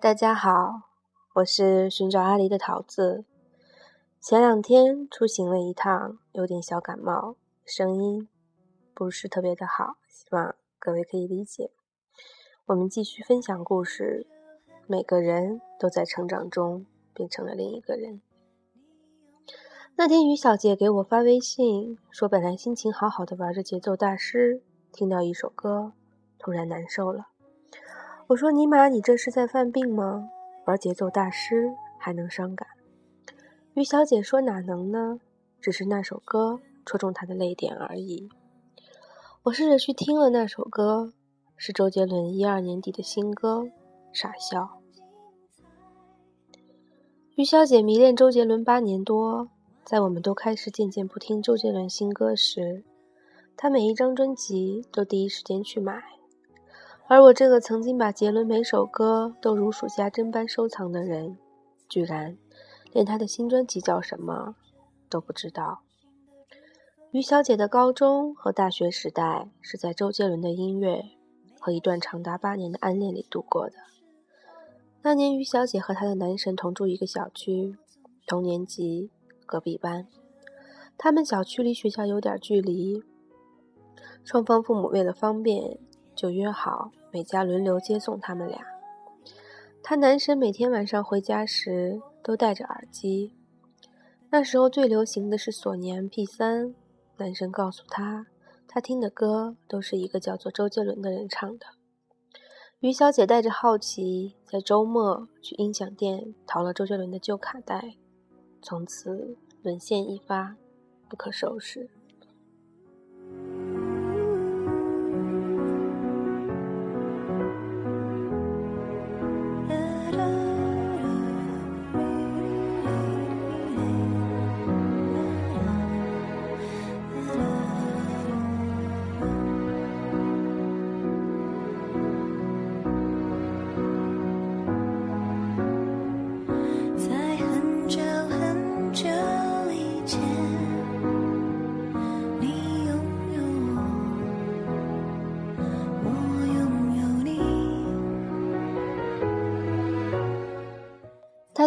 大家好，我是寻找阿狸的桃子。前两天出行了一趟，有点小感冒，声音不是特别的好，希望各位可以理解。我们继续分享故事。每个人都在成长中变成了另一个人。那天于小姐给我发微信说，本来心情好好的玩着节奏大师，听到一首歌，突然难受了。我说：“尼玛，你这是在犯病吗？玩节奏大师还能伤感？”于小姐说：“哪能呢？只是那首歌戳中她的泪点而已。”我试着去听了那首歌，是周杰伦一二年底的新歌《傻笑》。于小姐迷恋周杰伦八年多，在我们都开始渐渐不听周杰伦新歌时，她每一张专辑都第一时间去买。而我这个曾经把杰伦每首歌都如数家珍般收藏的人，居然连他的新专辑叫什么都不知道。于小姐的高中和大学时代是在周杰伦的音乐和一段长达八年的暗恋里度过的。那年，于小姐和她的男神同住一个小区，同年级，隔壁班。他们小区离学校有点距离，双方父母为了方便。就约好每家轮流接送他们俩。他男神每天晚上回家时都戴着耳机。那时候最流行的是索尼 MP3。男神告诉他，他听的歌都是一个叫做周杰伦的人唱的。于小姐带着好奇，在周末去音响店淘了周杰伦的旧卡带，从此沦陷一发，不可收拾。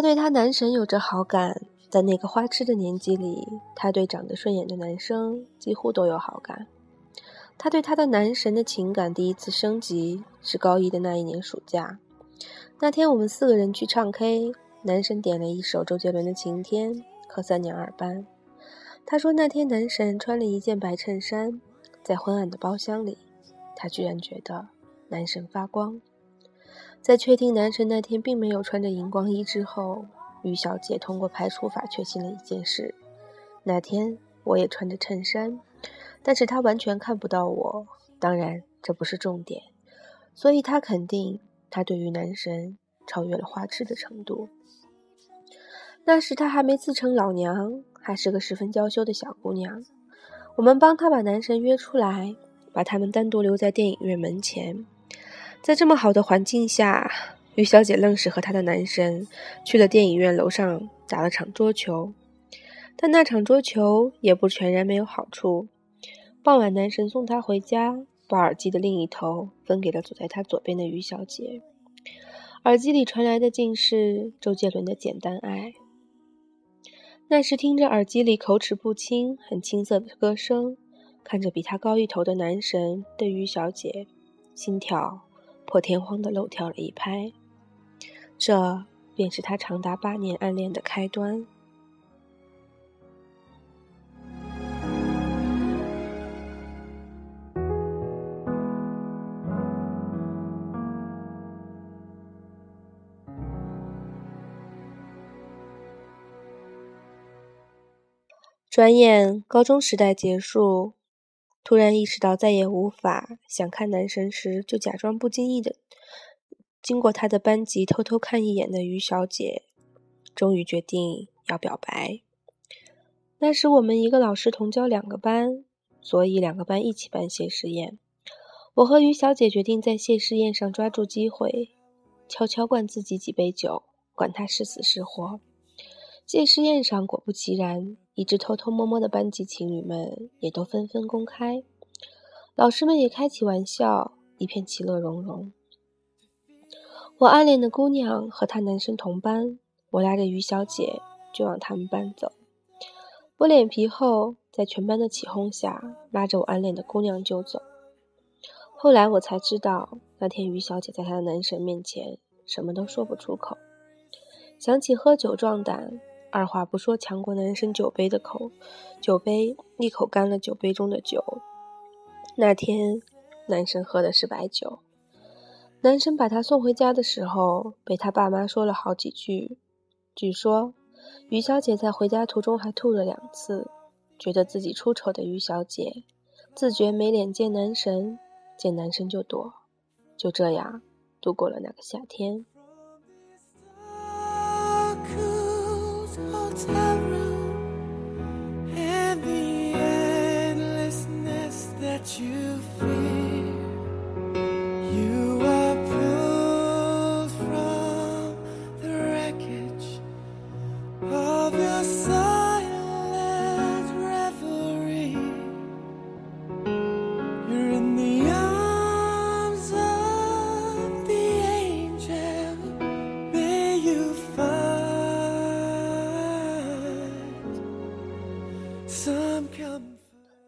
她对她男神有着好感，在那个花痴的年纪里，她对长得顺眼的男生几乎都有好感。她对她的男神的情感第一次升级是高一的那一年暑假，那天我们四个人去唱 K，男神点了一首周杰伦的《晴天》和三娘二班。他说那天男神穿了一件白衬衫，在昏暗的包厢里，他居然觉得男神发光。在确定男神那天并没有穿着荧光衣之后，于小姐通过排除法确信了一件事：那天我也穿着衬衫，但是他完全看不到我。当然，这不是重点，所以她肯定他对于男神超越了花痴的程度。那时他还没自称老娘，还是个十分娇羞的小姑娘。我们帮他把男神约出来，把他们单独留在电影院门前。在这么好的环境下，于小姐愣是和她的男神去了电影院楼上打了场桌球，但那场桌球也不全然没有好处。傍晚，男神送她回家，把耳机的另一头分给了坐在他左边的于小姐。耳机里传来的竟是周杰伦的《简单爱》。那时听着耳机里口齿不清、很青涩的歌声，看着比他高一头的男神对于小姐，心跳。破天荒的漏跳了一拍，这便是他长达八年暗恋的开端。转眼高中时代结束。突然意识到再也无法想看男神时，就假装不经意的经过他的班级偷偷看一眼的于小姐，终于决定要表白。那时我们一个老师同教两个班，所以两个班一起办谢师宴。我和于小姐决定在谢师宴上抓住机会，悄悄灌自己几杯酒，管他是死是活。谢师宴上，果不其然。一直偷偷摸摸的班级情侣们也都纷纷公开，老师们也开起玩笑，一片其乐融融。我暗恋的姑娘和她男生同班，我拉着于小姐就往他们班走。我脸皮厚，在全班的起哄下，拉着我暗恋的姑娘就走。后来我才知道，那天于小姐在她的男神面前什么都说不出口，想起喝酒壮胆，二话不说抢过男神酒杯的口，酒杯一口干了酒杯中的酒。那天，男神喝的是白酒。男生把她送回家的时候，被他爸妈说了好几句。据说，于小姐在回家途中还吐了两次，觉得自己出丑的于小姐，自觉没脸见男神，见男神就躲，就这样度过了那个夏天。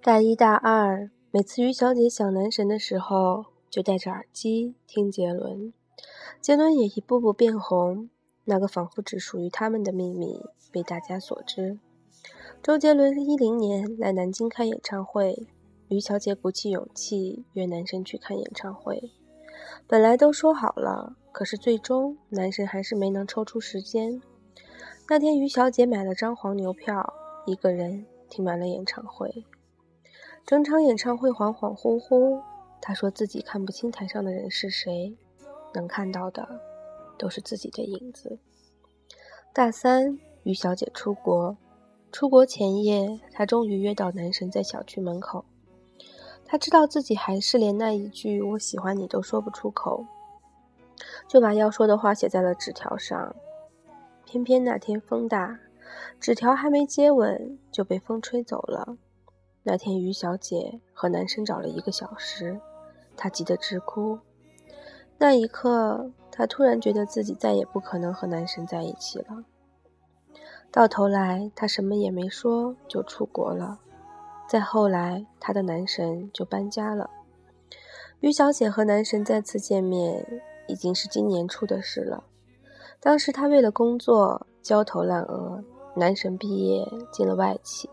大一、大二，每次于小姐想男神的时候，就戴着耳机听杰伦。杰伦也一步步变红，那个仿佛只属于他们的秘密被大家所知。周杰伦一零年来南京开演唱会，于小姐鼓起勇气约男神去看演唱会。本来都说好了，可是最终男神还是没能抽出时间。那天，于小姐买了张黄牛票，一个人听完了演唱会。整场演唱会恍恍惚惚，他说自己看不清台上的人是谁，能看到的都是自己的影子。大三，于小姐出国，出国前夜，她终于约到男神在小区门口。她知道自己还是连那一句“我喜欢你”都说不出口，就把要说的话写在了纸条上。偏偏那天风大，纸条还没接吻就被风吹走了。那天，于小姐和男生找了一个小时，她急得直哭。那一刻，她突然觉得自己再也不可能和男神在一起了。到头来，她什么也没说就出国了。再后来，她的男神就搬家了。于小姐和男神再次见面，已经是今年初的事了。当时她为了工作焦头烂额，男神毕业进了外企。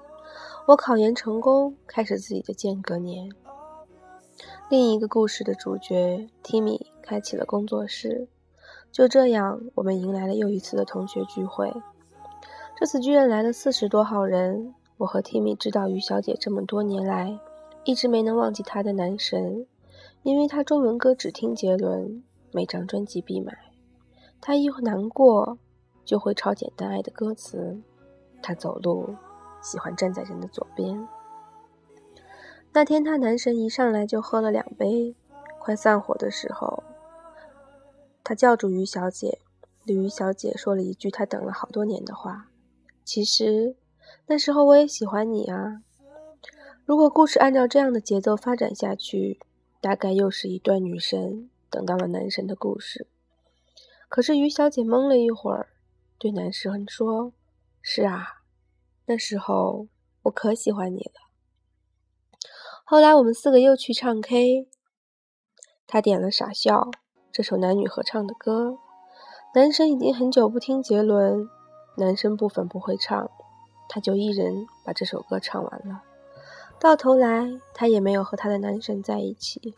我考研成功，开始自己的间隔年。另一个故事的主角 Timmy 开启了工作室。就这样，我们迎来了又一次的同学聚会。这次居然来了四十多号人。我和 Timmy 知道于小姐这么多年来一直没能忘记她的男神，因为她中文歌只听杰伦，每张专辑必买。她一难过就会抄《简单爱》的歌词。她走路。喜欢站在人的左边。那天，他男神一上来就喝了两杯，快散伙的时候，他叫住于小姐，对于小姐说了一句他等了好多年的话：“其实，那时候我也喜欢你啊。”如果故事按照这样的节奏发展下去，大概又是一段女神等到了男神的故事。可是于小姐懵了一会儿，对男神说：“是啊。”那时候我可喜欢你了。后来我们四个又去唱 K，他点了《傻笑》这首男女合唱的歌。男生已经很久不听杰伦，男生部分不会唱，他就一人把这首歌唱完了。到头来，他也没有和他的男神在一起。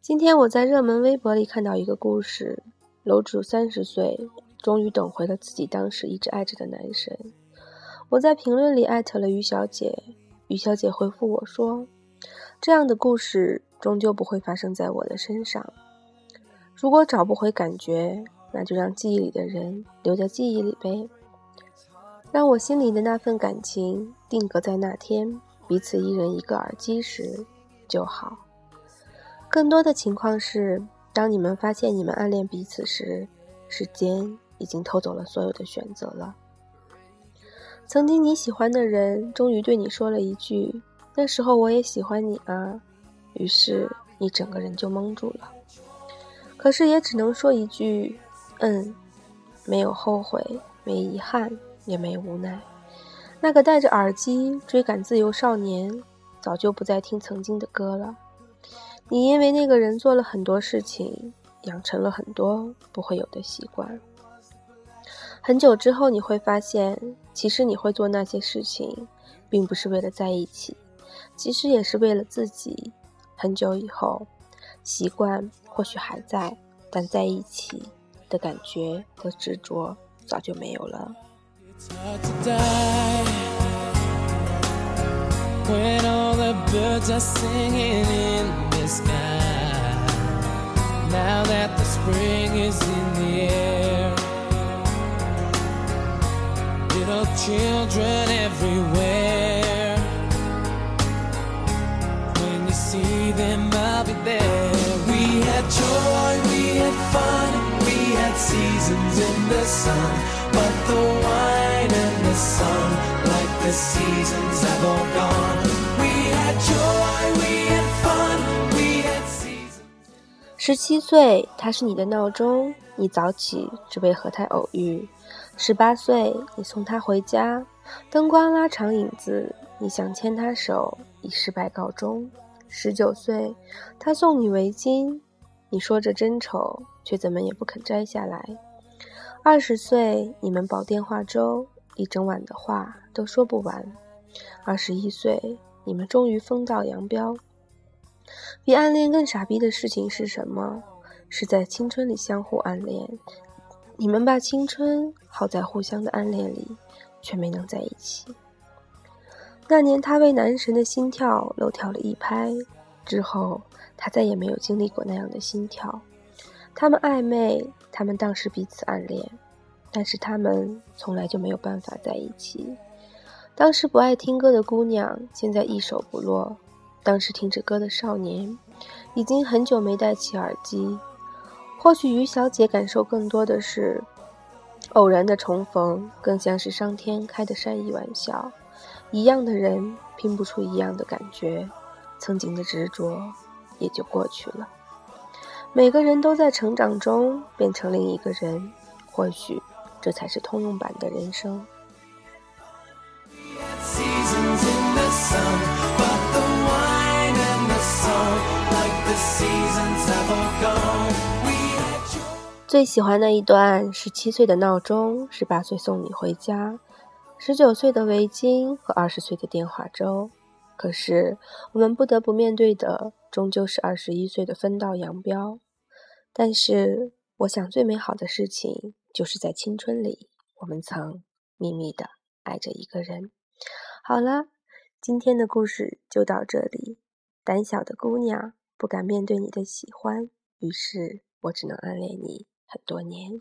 今天我在热门微博里看到一个故事：楼主三十岁，终于等回了自己当时一直爱着的男神。我在评论里艾特了于小姐，于小姐回复我说：“这样的故事终究不会发生在我的身上。如果找不回感觉，那就让记忆里的人留在记忆里呗，让我心里的那份感情定格在那天彼此一人一个耳机时就好。更多的情况是，当你们发现你们暗恋彼此时，时间已经偷走了所有的选择了。”曾经你喜欢的人，终于对你说了一句：“那时候我也喜欢你啊。”于是你整个人就懵住了。可是也只能说一句：“嗯。”没有后悔，没遗憾，也没无奈。那个戴着耳机追赶自由少年，早就不再听曾经的歌了。你因为那个人做了很多事情，养成了很多不会有的习惯。很久之后你会发现，其实你会做那些事情并不是为了在一起，其实也是为了自己。很久以后，习惯或许还在，但在一起的感觉和执着早就没有了。now that the spring is in the air。Children everywhere. When you see them, I'll be there. We had joy, we had fun, we had seasons in the sun. But the wine and the sun, like the seasons have all gone. 十七岁，它是你的闹钟，你早起只为和他偶遇。十八岁，你送他回家，灯光拉长影子，你想牵他手，以失败告终。十九岁，他送你围巾，你说着真丑，却怎么也不肯摘下来。二十岁，你们煲电话粥，一整晚的话都说不完。二十一岁，你们终于分道扬镳。比暗恋更傻逼的事情是什么？是在青春里相互暗恋。你们把青春耗在互相的暗恋里，却没能在一起。那年，他为男神的心跳漏跳了一拍，之后他再也没有经历过那样的心跳。他们暧昧，他们当时彼此暗恋，但是他们从来就没有办法在一起。当时不爱听歌的姑娘，现在一首不落；当时听着歌的少年，已经很久没戴起耳机。或许于小姐感受更多的是偶然的重逢，更像是上天开的善意玩笑。一样的人拼不出一样的感觉，曾经的执着也就过去了。每个人都在成长中变成另一个人，或许这才是通用版的人生。最喜欢那一段：十七岁的闹钟，十八岁送你回家，十九岁的围巾和二十岁的电话粥。可是我们不得不面对的，终究是二十一岁的分道扬镳。但是，我想最美好的事情，就是在青春里，我们曾秘密的爱着一个人。好了，今天的故事就到这里。胆小的姑娘不敢面对你的喜欢，于是我只能暗恋你。很多年。